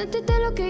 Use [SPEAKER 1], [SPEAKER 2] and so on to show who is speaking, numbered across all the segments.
[SPEAKER 1] Ahora que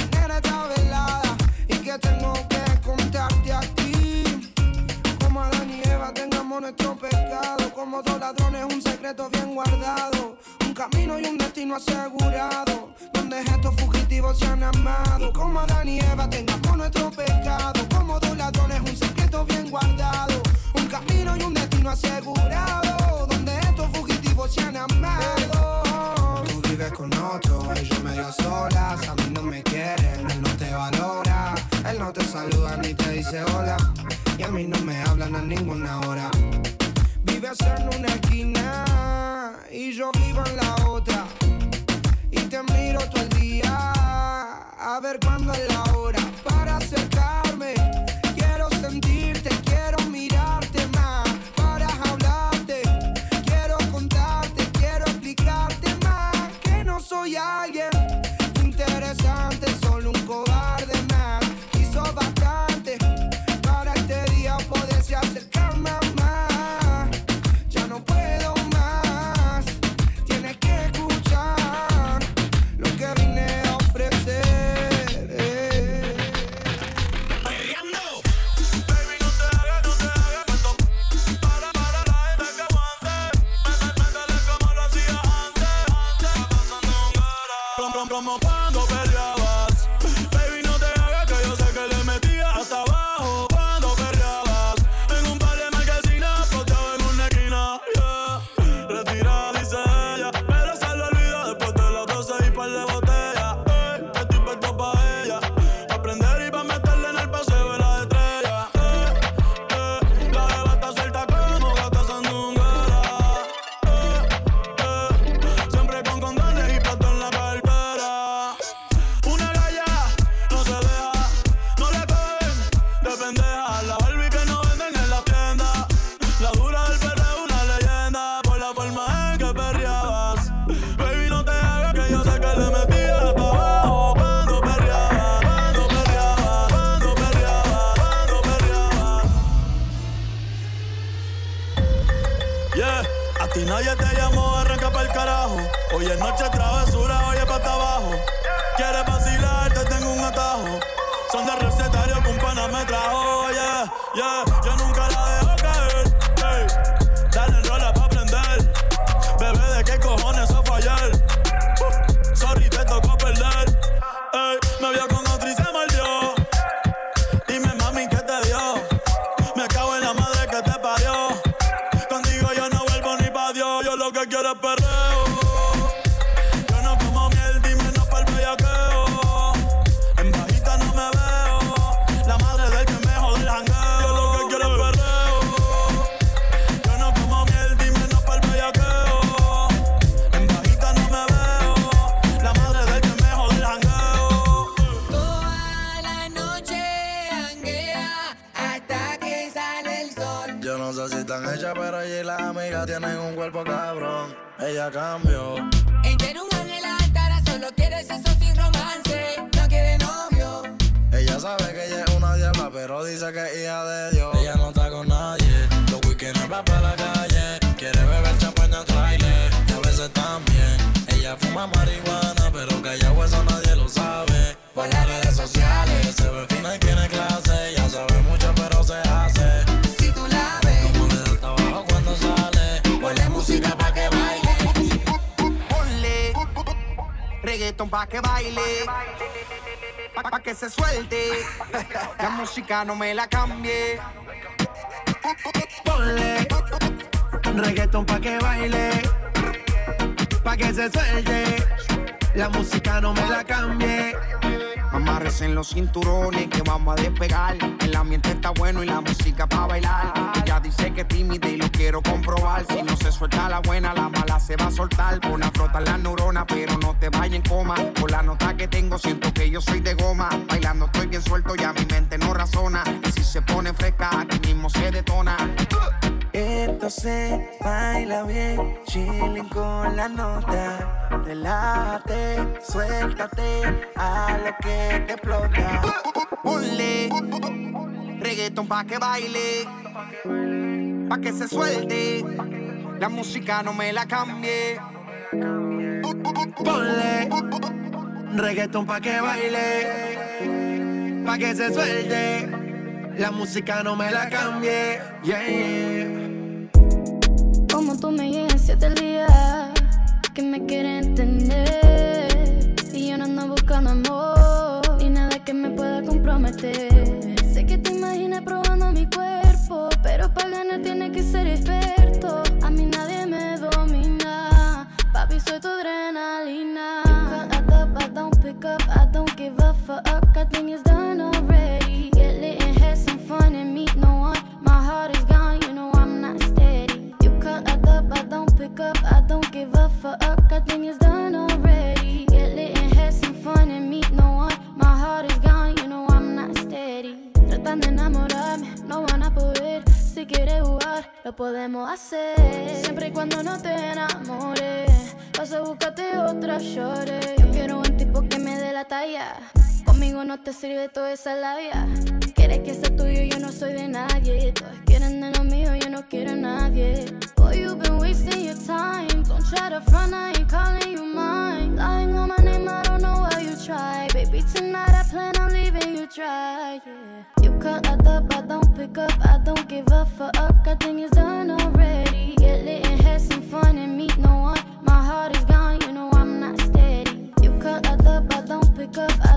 [SPEAKER 2] nuestro pecado. Como dos ladrones, un secreto bien guardado. Un camino y un destino asegurado. Donde estos fugitivos se han amado. Como Adán y Eva, tengamos nuestro pecado. Como dos ladrones, un secreto bien guardado. Un camino y un destino asegurado. Donde estos fugitivos Tú vives con otro y yo medio sola. A no me quieren, él no te valora. Él no te saluda ni te dice hola. Y a mí no me hablan a ninguna hora. Vives en una esquina y yo vivo en la otra. Y te miro todo el día a ver cuándo es la hora para
[SPEAKER 3] hacer Hoy es noche
[SPEAKER 4] ella cambió.
[SPEAKER 5] reggaetón pa' que baile,
[SPEAKER 2] pa', pa que se suelte. la música no me la cambie. Ponle reggaetón pa' que baile, pa' que se suelte. La música no me la cambie
[SPEAKER 5] Amarres en los cinturones que vamos a despegar. El ambiente está bueno y la música para bailar. Ella dice que es tímida y lo quiero comprobar. Si no se suelta la buena, la mala se va a soltar. Pon a flotar la neurona, pero no te vayas en coma. Por la nota que tengo, siento que yo soy de goma. Bailando estoy bien suelto, ya mi mente no razona. Y si se pone fresca, aquí mismo se detona.
[SPEAKER 6] Esto se baila bien, chilling con la nota. Relájate, suéltate a lo que te explota.
[SPEAKER 5] Ponle reggaeton pa' que baile, pa' que se suelte. La música no me la cambie.
[SPEAKER 6] Ponle reggaeton pa' que baile, pa' que se suelte. La música no me la cambie. Yeah.
[SPEAKER 7] Como tú me llegas siete días que me quiere entender. Y yo no ando buscando amor y nada que me pueda comprometer. Sé que te imaginas probando mi cuerpo, pero para ganar tiene que ser experto. A mí nadie me domina, papi, soy tu adrenalina. I don't pick up, I don't give a fuck. I think it's done I don't give a fuck. I think it's done already. Get lit and have some fun and meet no one. My heart is gone, you know I'm not steady. Tratan de enamorarme, no van a poder. Si quieres jugar, lo podemos hacer. Siempre y cuando no te enamores. Vas a buscarte otra shorty. Yo quiero un tipo que me dé la talla. Conmigo no te sirve toda esa labia. Quieres que sea tuyo, yo no soy de nadie. Todos quieren mío, yo no quiero a nadie. Boy, you've been wasting your time. Don't try to front, I ain't calling you mine. Lying on my name, I don't know why you try. Baby, tonight I plan on leaving you dry. Yeah. You cut up, I don't pick up, I don't give a fuck. I think done already. Get lit and have some fun and meet no one. My heart is gone, you know I'm not steady. You cut up, I don't pick up, I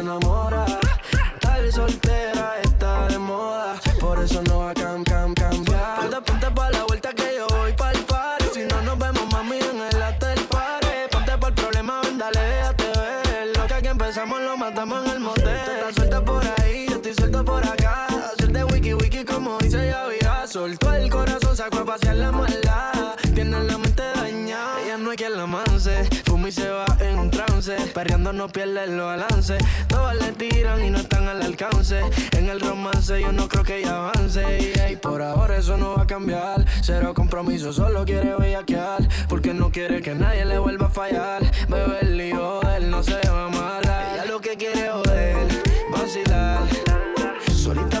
[SPEAKER 1] enamora. Estar soltera está de moda, por eso no va a cam, cam, cambiar. Ponte, ponte pa' la vuelta que yo voy pa'l party. Si no nos vemos, mami, en el after party. Ponte el problema, ven, dale, déjate ver. Lo que aquí empezamos lo matamos en el motel. Tú estás suelta por ahí, yo estoy suelto por acá. Hacerte wiki wiki como dice Yavira. Soltó el corazón, sacó a pasear la maldad. Tiene la mente dañada, ella no hay quien la manse. Fuma y se va. Perreando no pierde el balance. Todas le tiran y no están al alcance. En el romance yo no creo que ella avance. Y por ahora eso no va a cambiar. Cero compromiso, solo quiere bellaquear. Porque no quiere que nadie le vuelva a fallar. Bebe lío de él, no se va a amarrar. Ella lo que quiere joder, vacilar. Solita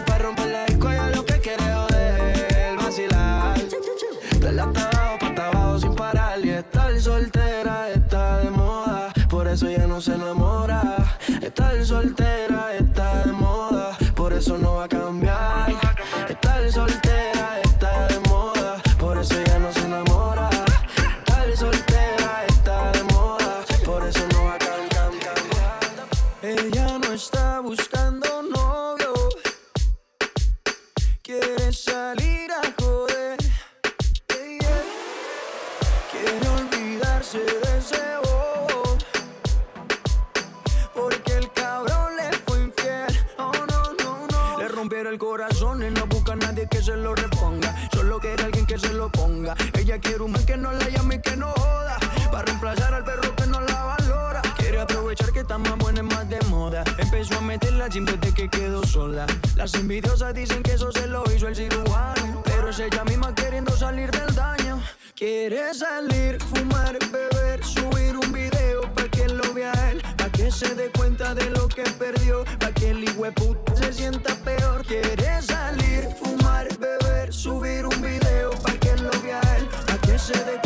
[SPEAKER 1] se enamora. Estar soltera está de moda, por eso no va a cambiar. Ella
[SPEAKER 8] quiere un man que no la llame y que no joda. Para reemplazar al perro que no la valora. Quiere aprovechar que está más buena y más de moda. Empezó a meterla siempre de que quedó sola. Las envidiosas dicen que eso se lo hizo el cirujano. Pero es ella misma queriendo salir del daño. Quiere salir, fumar, beber, subir un video pa' que lo vea él. Pa' que se dé cuenta de lo que perdió. Pa' que el puta se sienta peor. Quiere salir, fumar, beber, subir un video se dé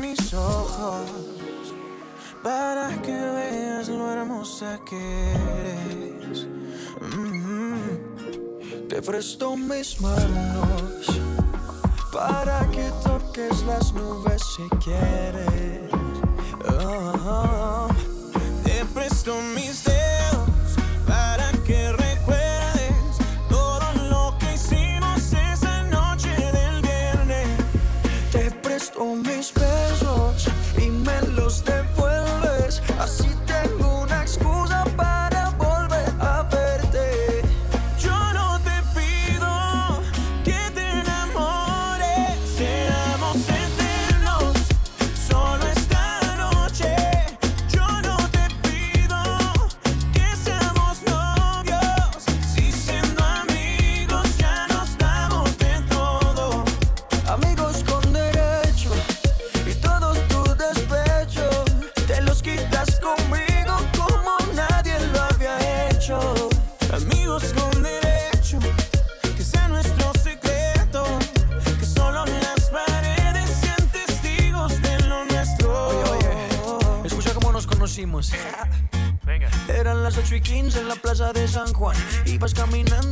[SPEAKER 9] mis ojos para que veas lo hermosa que eres. Mm. Te presto mis manos para que toques las nubes si quieres. Oh. Te presto mis dedos de
[SPEAKER 8] San Juan. Ibas caminando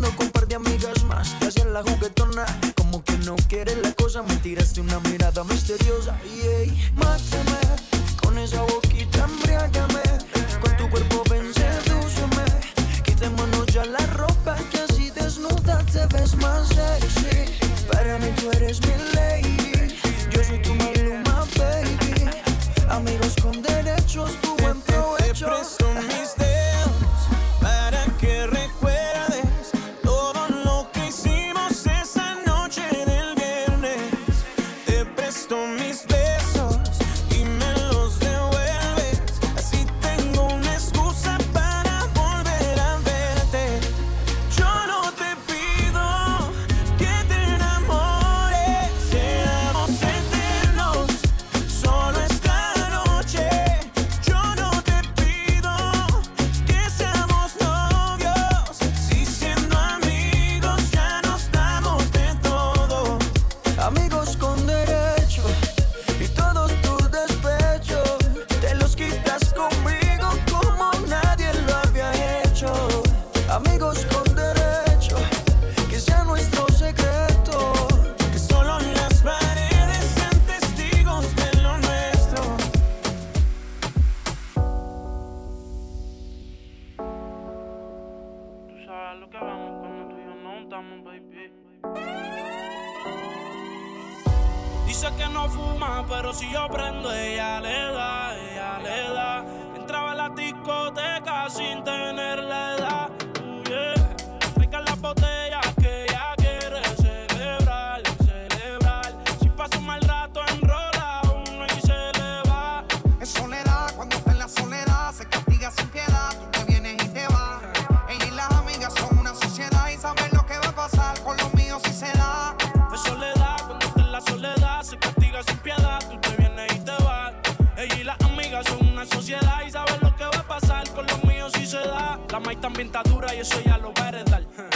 [SPEAKER 8] pintadura y
[SPEAKER 10] eso ya lo va a.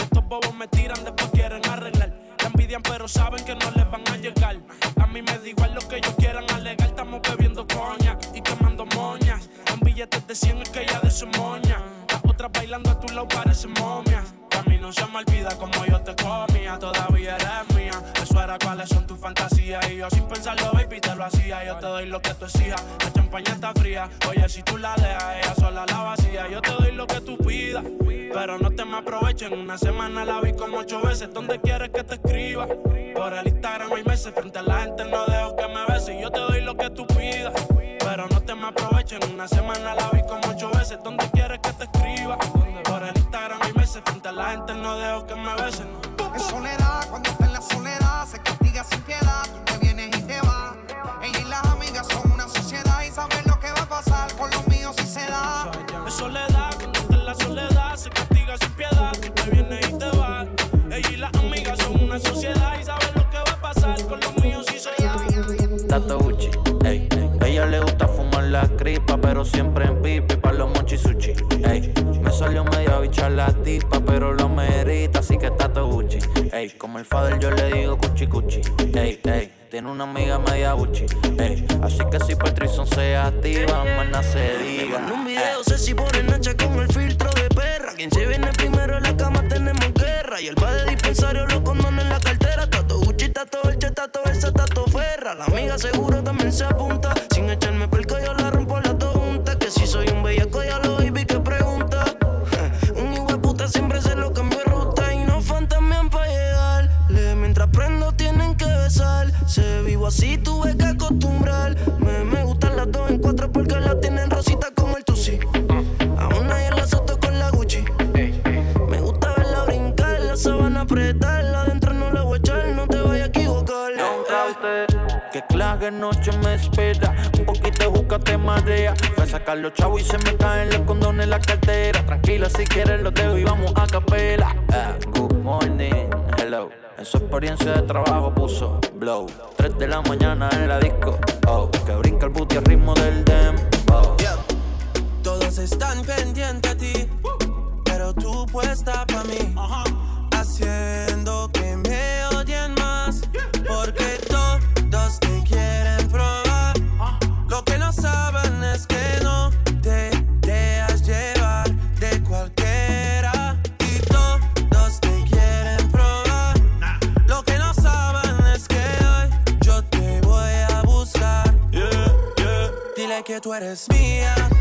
[SPEAKER 10] Estos bobos me tiran, después quieren arreglar. La envidian, pero saben que no les van a llegar. A mí me da igual lo que ellos quieran alegar. Estamos bebiendo coña y quemando moñas. En billetes de 100 es que ya de su moña. Las otras bailando a tu lado parecen momias. A mí no se me olvida como yo te comía, todavía eres mía. Eso era cuáles son tus fantasías. Y yo sin pensarlo, baby, te lo hacía. Yo te doy lo que tú exijas. La champaña está fría, oye, si tú la dejas, En una semana la vi como ocho veces. ¿Dónde quieres que te escriba? Por el Instagram hay meses. Frente a la gente no dejo que me beses. Yo te doy lo que tú pidas. Pero no te me aprovechen.
[SPEAKER 11] En una
[SPEAKER 10] semana la
[SPEAKER 12] el father yo le digo cuchi cuchi. Ey, ey, tiene una amiga media buchi. Ey, así que si Patrison se activa, mana se diga.
[SPEAKER 13] En un video, sé si ponen hacha con
[SPEAKER 12] sacar los chavos y se me caen los condones en la cartera. Tranquila, si quieres los dejo y vamos a capela. Eh, good morning, hello. En su experiencia de trabajo puso blow. Tres de la mañana en la disco, oh. Que brinca el booty al ritmo del dembow. Oh. Yeah.
[SPEAKER 3] Todos están pendientes a ti, pero tú puesta pa' mí. Haciendo que tú eres mía.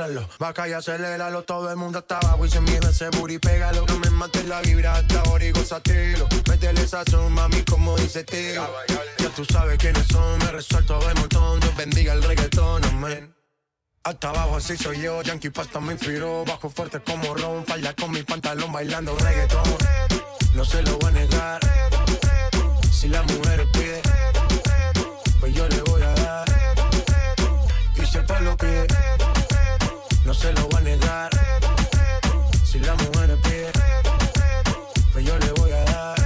[SPEAKER 14] frenarlo. Baja y
[SPEAKER 15] aceléralo, todo el mundo está abajo y se mierda ese booty, pégalo. No me mates la vibra hasta origo satelo. Métele sazón, mami, como dice tío. Ya tú sabes quiénes son, me resuelto de montón. Dios bendiga el reggaetón, amén. Hasta abajo así soy yo, Yankee Pasta me inspiró Bajo fuerte como Ron, falda con mi pantalón bailando reggaetón No se lo voy a negar Si la mujer pide Pues yo le voy a dar Y sepa lo que se lo voy a negar. Si la mujer pide, pues yo le voy a dar.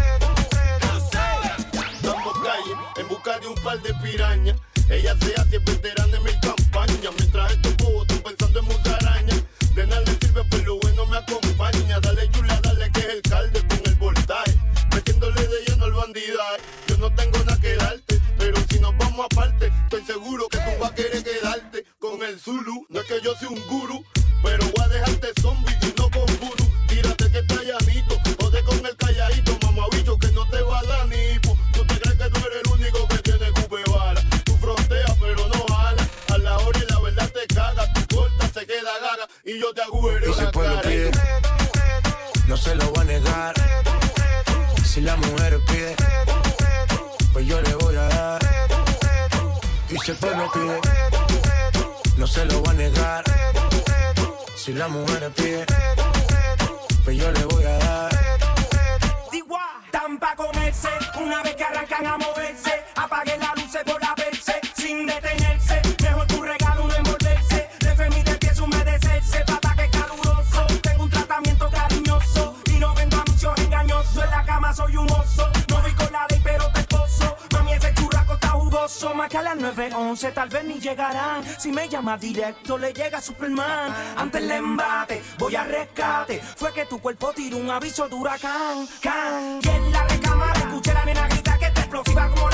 [SPEAKER 16] Damos calle en busca de un par de pirañas. Ella se hace veterana de mi campaña. Mientras estos bobos están pensando en musaraña. De nada le sirve, pero lo bueno me acompaña. Dale chula, dale que es el calde con el voltaje. Metiéndole de lleno al bandidaje. Yo no tengo nada que darte, pero si nos vamos aparte, estoy seguro que tú vas a querer quedarte con el Zulu. No es que
[SPEAKER 15] pide, no se lo voy a negar. Si la mujer pide, pues yo le voy a dar.
[SPEAKER 17] Ah, tampa con una vez que arrancan amor. que a las 911 tal vez ni llegarán. Si me llama directo, le llega Superman. Antes el embate, voy a rescate. Fue que tu cuerpo tiró un aviso de huracán. Can. Y en la recámara escuché la nena grita que te explosiva como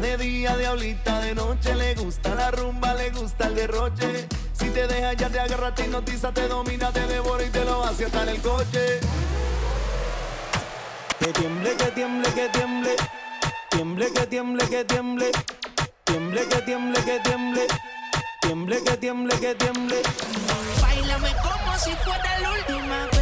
[SPEAKER 18] De día, diablita de noche, le gusta la rumba, le gusta el derroche. Si te deja ya te agarra, te hipnotiza, te domina, te devora y te lo hace hasta en el coche.
[SPEAKER 19] Que tiemble, que tiemble, que tiemble, tiemble, que tiemble, que tiemble, tiemble, que tiemble, que tiemble, tiemble, que tiemble, que tiemble.
[SPEAKER 20] Bailame como si fuera la última vez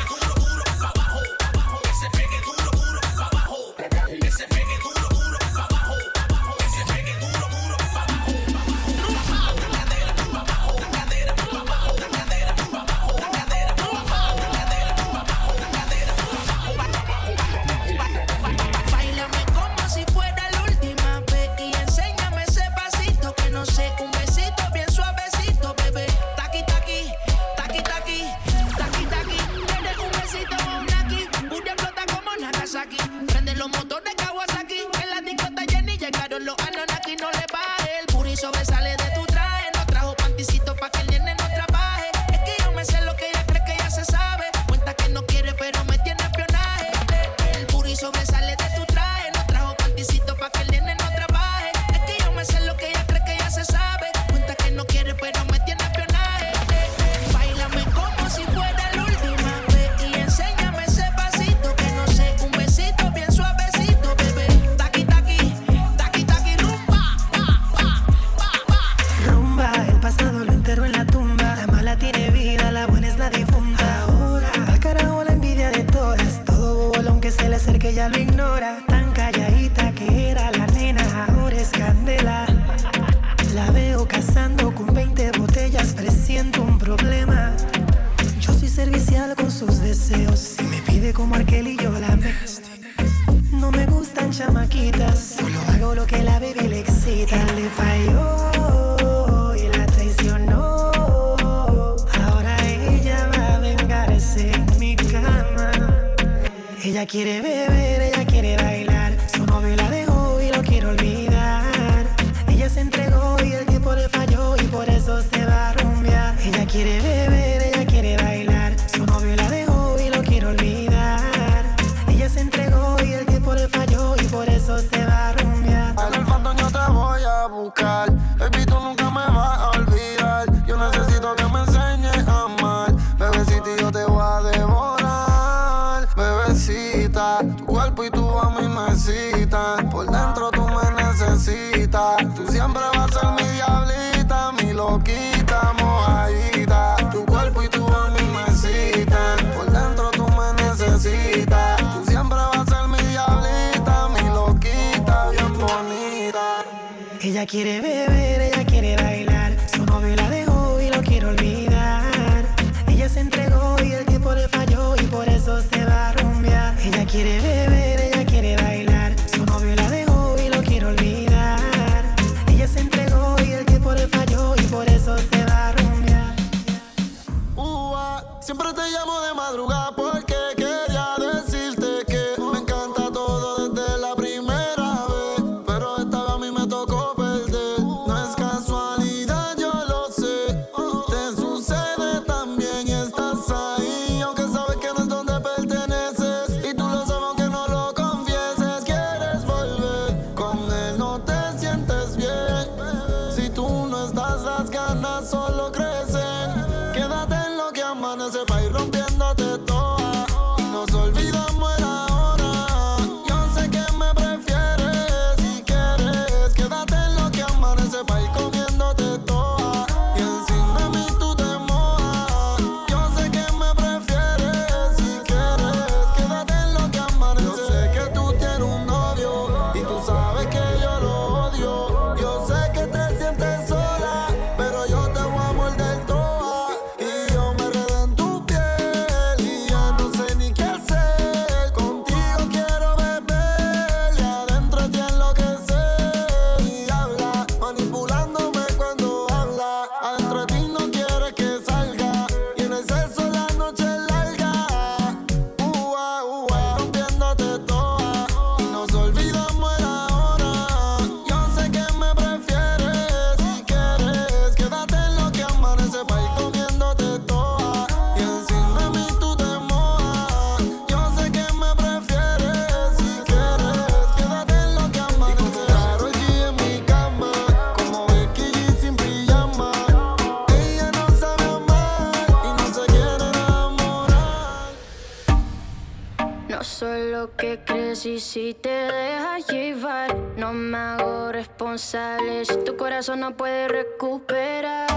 [SPEAKER 7] corazón no puede recuperar.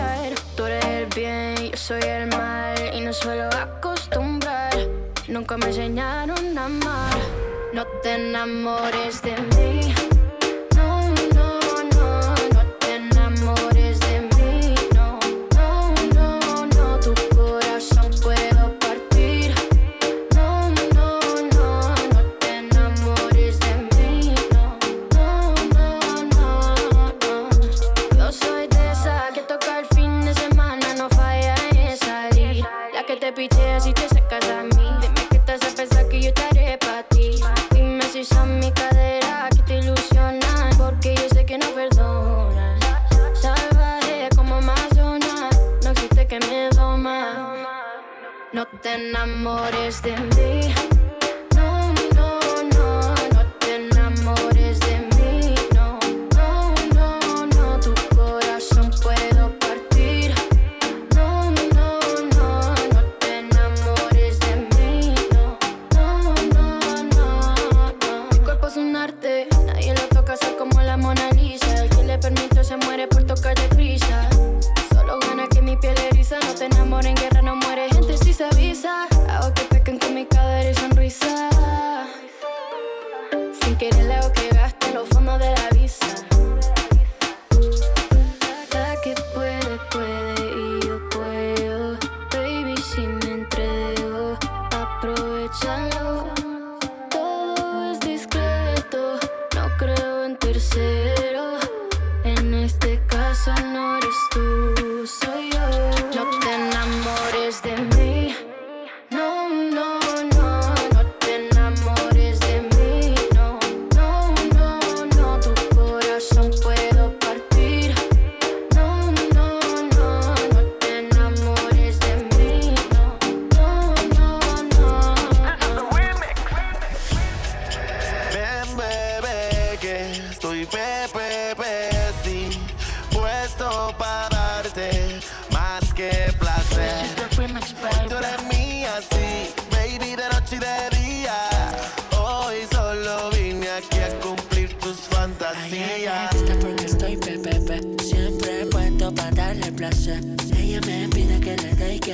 [SPEAKER 7] Tú eres el bien, yo soy el mal y no suelo acostumbrar. Nunca me enseñaron a amar. No te enamores de mí.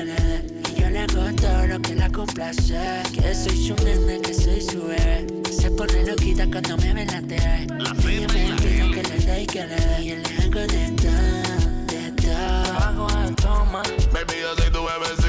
[SPEAKER 7] tiene. Y yo
[SPEAKER 21] le hago todo lo que la complace. Que soy su nene, que soy su bebé. Se pone loquita cuando me ve la TV La Ella me pide que le dé y que le dé Y le hago de todo, de todo Hago de toma
[SPEAKER 6] Baby, yo soy tu
[SPEAKER 9] bebé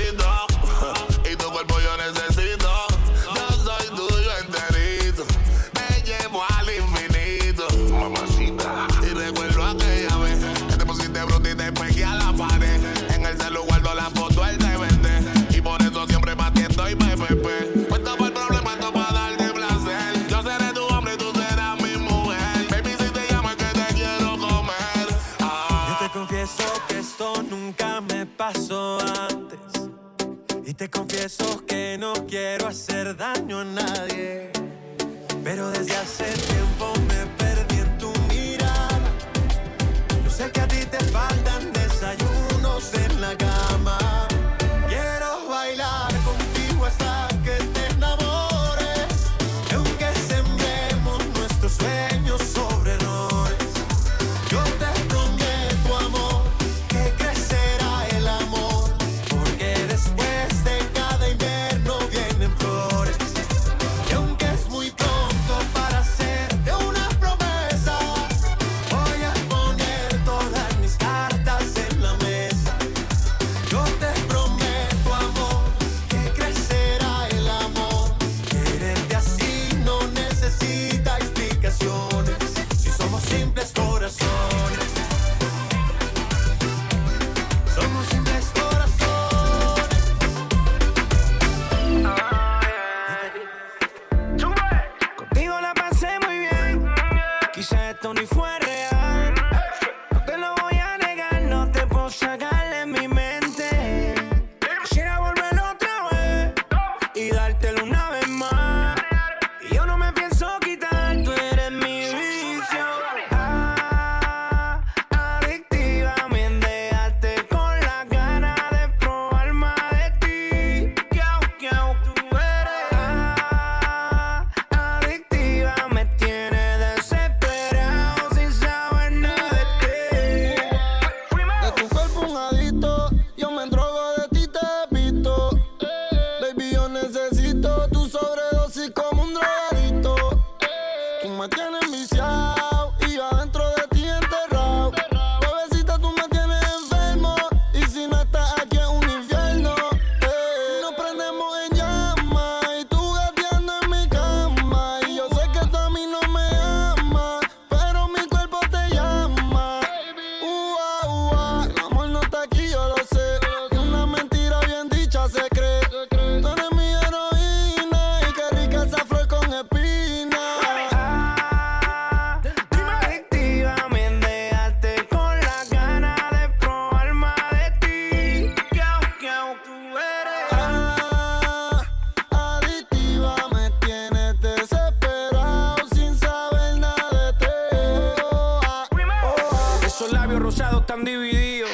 [SPEAKER 9] están.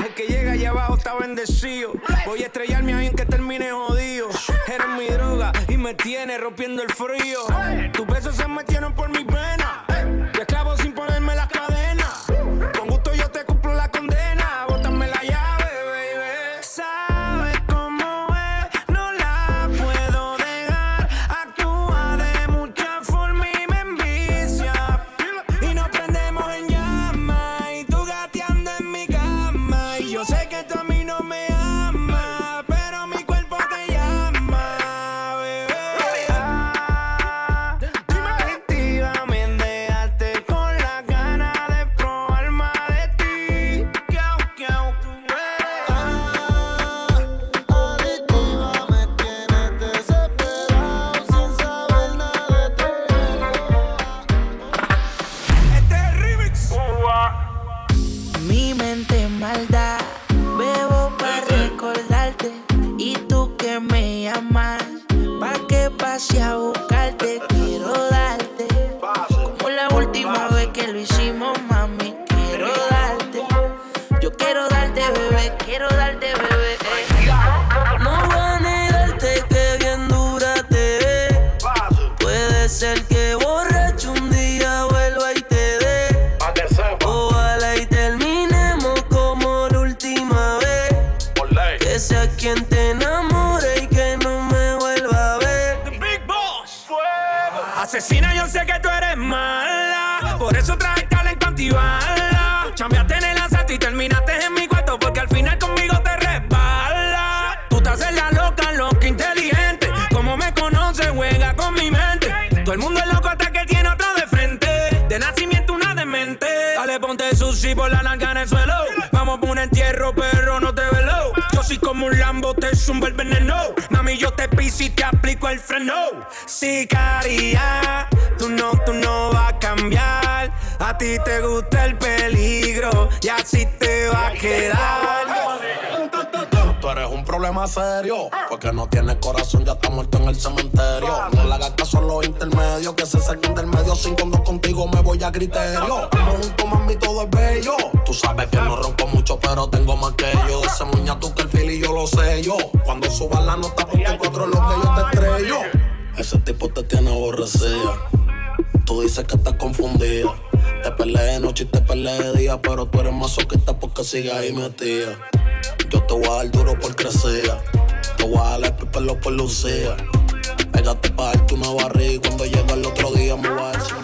[SPEAKER 9] El que llega allá abajo está bendecido. Voy a estrellarme ahí en que termine jodido. Eres mi droga y me tiene rompiendo el frío. Tus besos se metieron por mi pena. Por eso traje talento antibala. Chambeaste en el asalto y terminaste en mi cuarto. Porque al final conmigo te resbala. Tú estás en la loca, loca, inteligente. Como me conoces, juega con mi mente. Todo el mundo es loco hasta que tiene otro de frente. De nacimiento una demente. Dale, ponte sushi por la narga en el suelo. Vamos por un entierro, pero no te velo. Yo soy como un Lambo, te zumbo el veneno. Mami, yo te piso y te aplico el freno. Sicaria, tú no, tú no vas a cambiar. A ti te gusta el peligro y así te va a quedar.
[SPEAKER 4] Tú eres un problema serio, porque no tienes corazón, ya está muerto en el cementerio. No le hagas caso a los intermedios, que se saquen del medio. Sin cuando contigo me voy a criterio. Como junto, mami, todo es bello. Tú sabes que no ronco mucho, pero tengo más que yo. Ese muña tú que el fili yo lo sé yo. Cuando subas la nota por tu cuatro lo que yo te estrello. Ese tipo te tiene aborrecida. Tú dices que estás confundida. Te peleé de noche y te peleé de día, pero tú eres masoquista porque sigues ahí metida. Yo te voy a dar duro por crecer. Te voy a dar el pelo por lucía. Pégate pa' darte una barriga y cuando llegue el otro día me voy a decir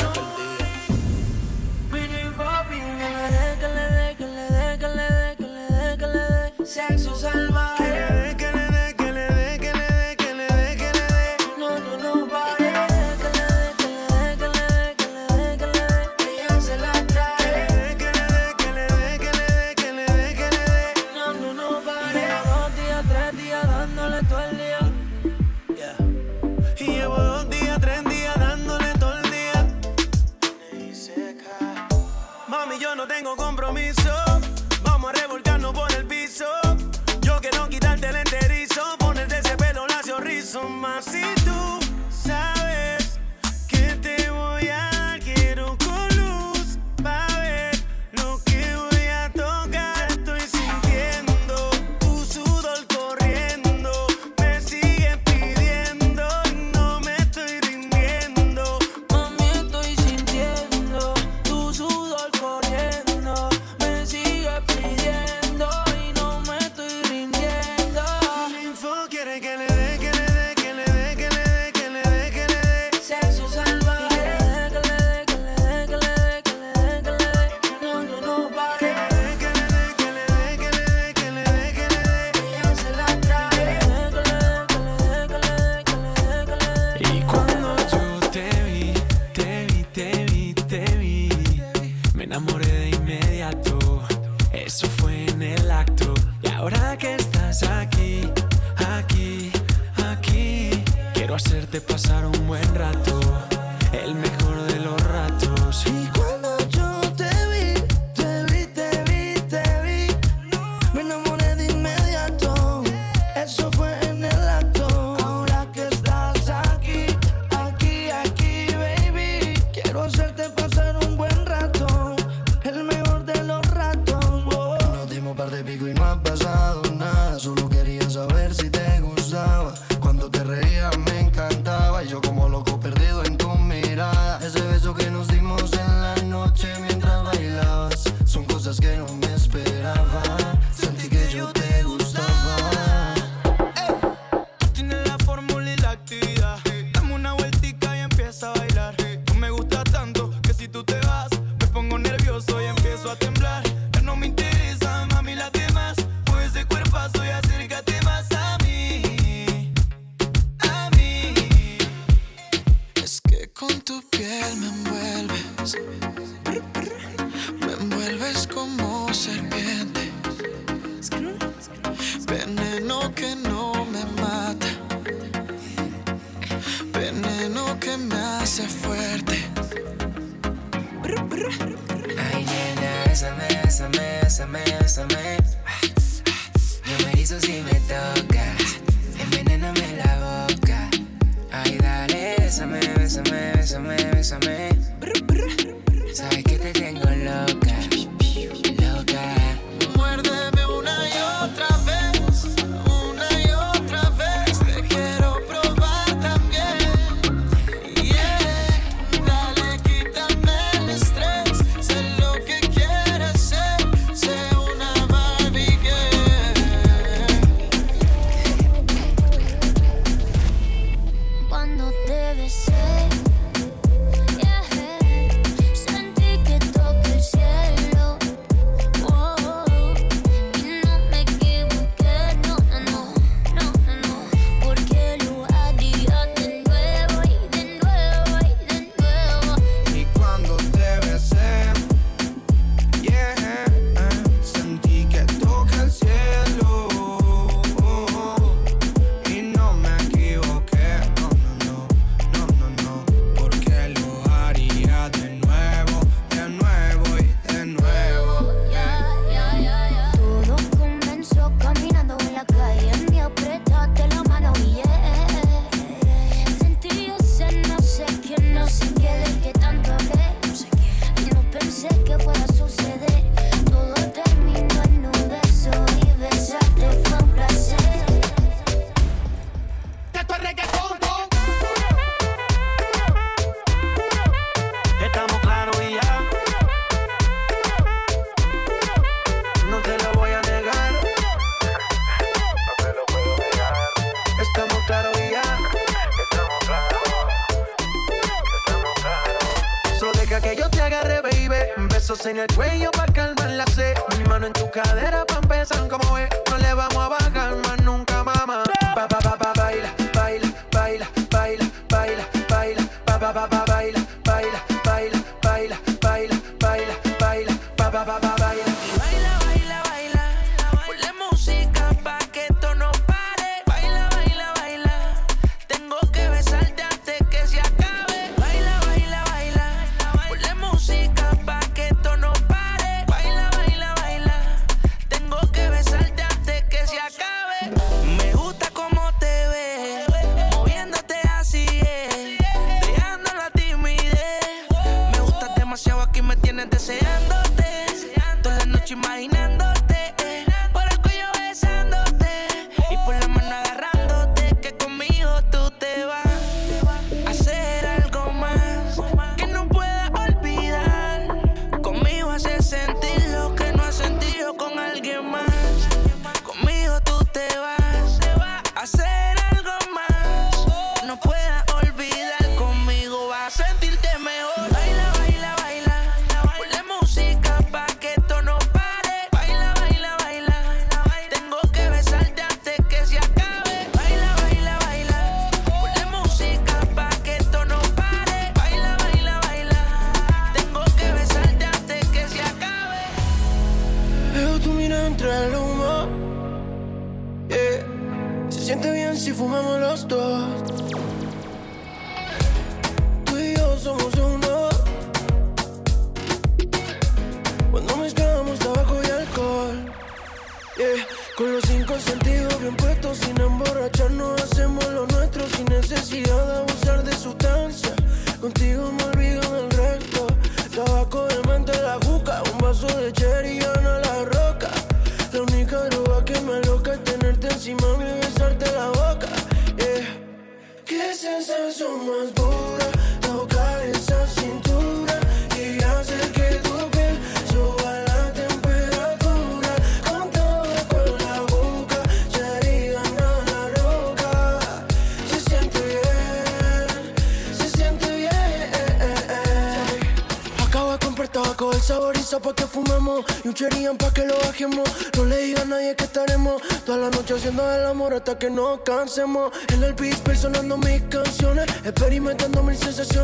[SPEAKER 21] que no
[SPEAKER 8] cansemos. En el beat, personando mis canciones, experimentando mis sensaciones.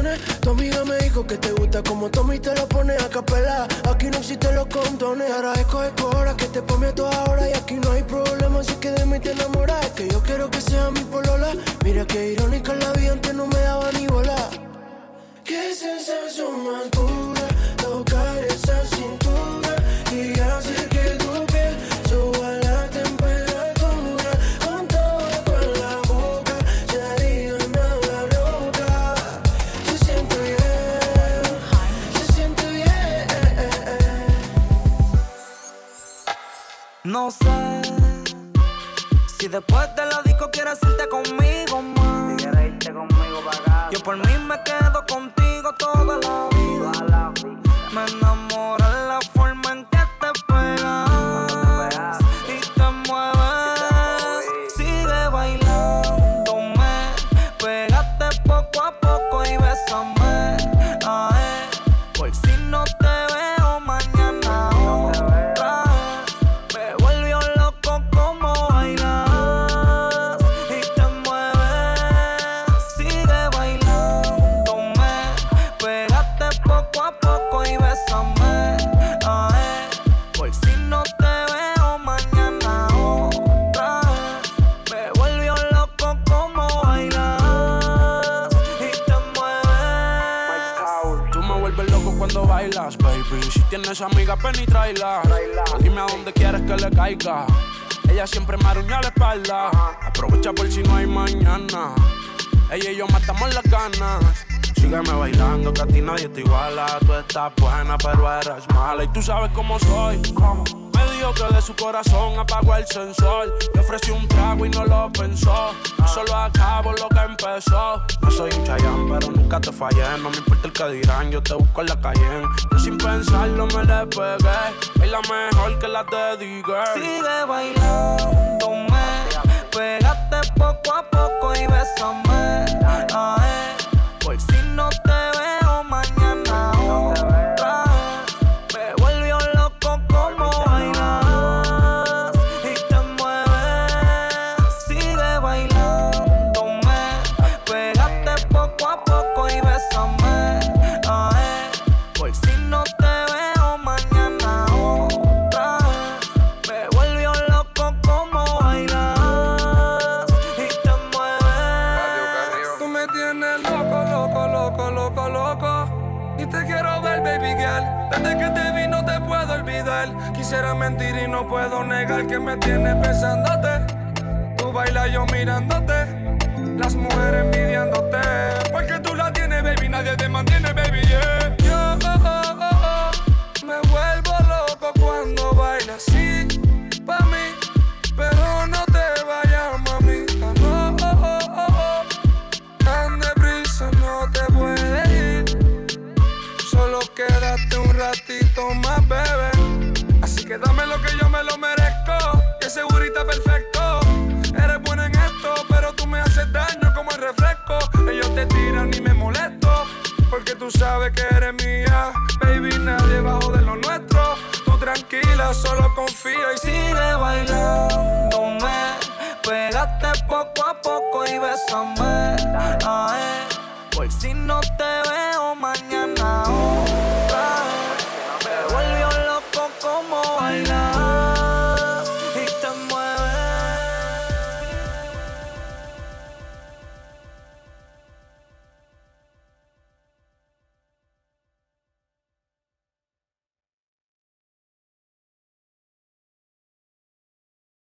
[SPEAKER 10] Después
[SPEAKER 17] mejor que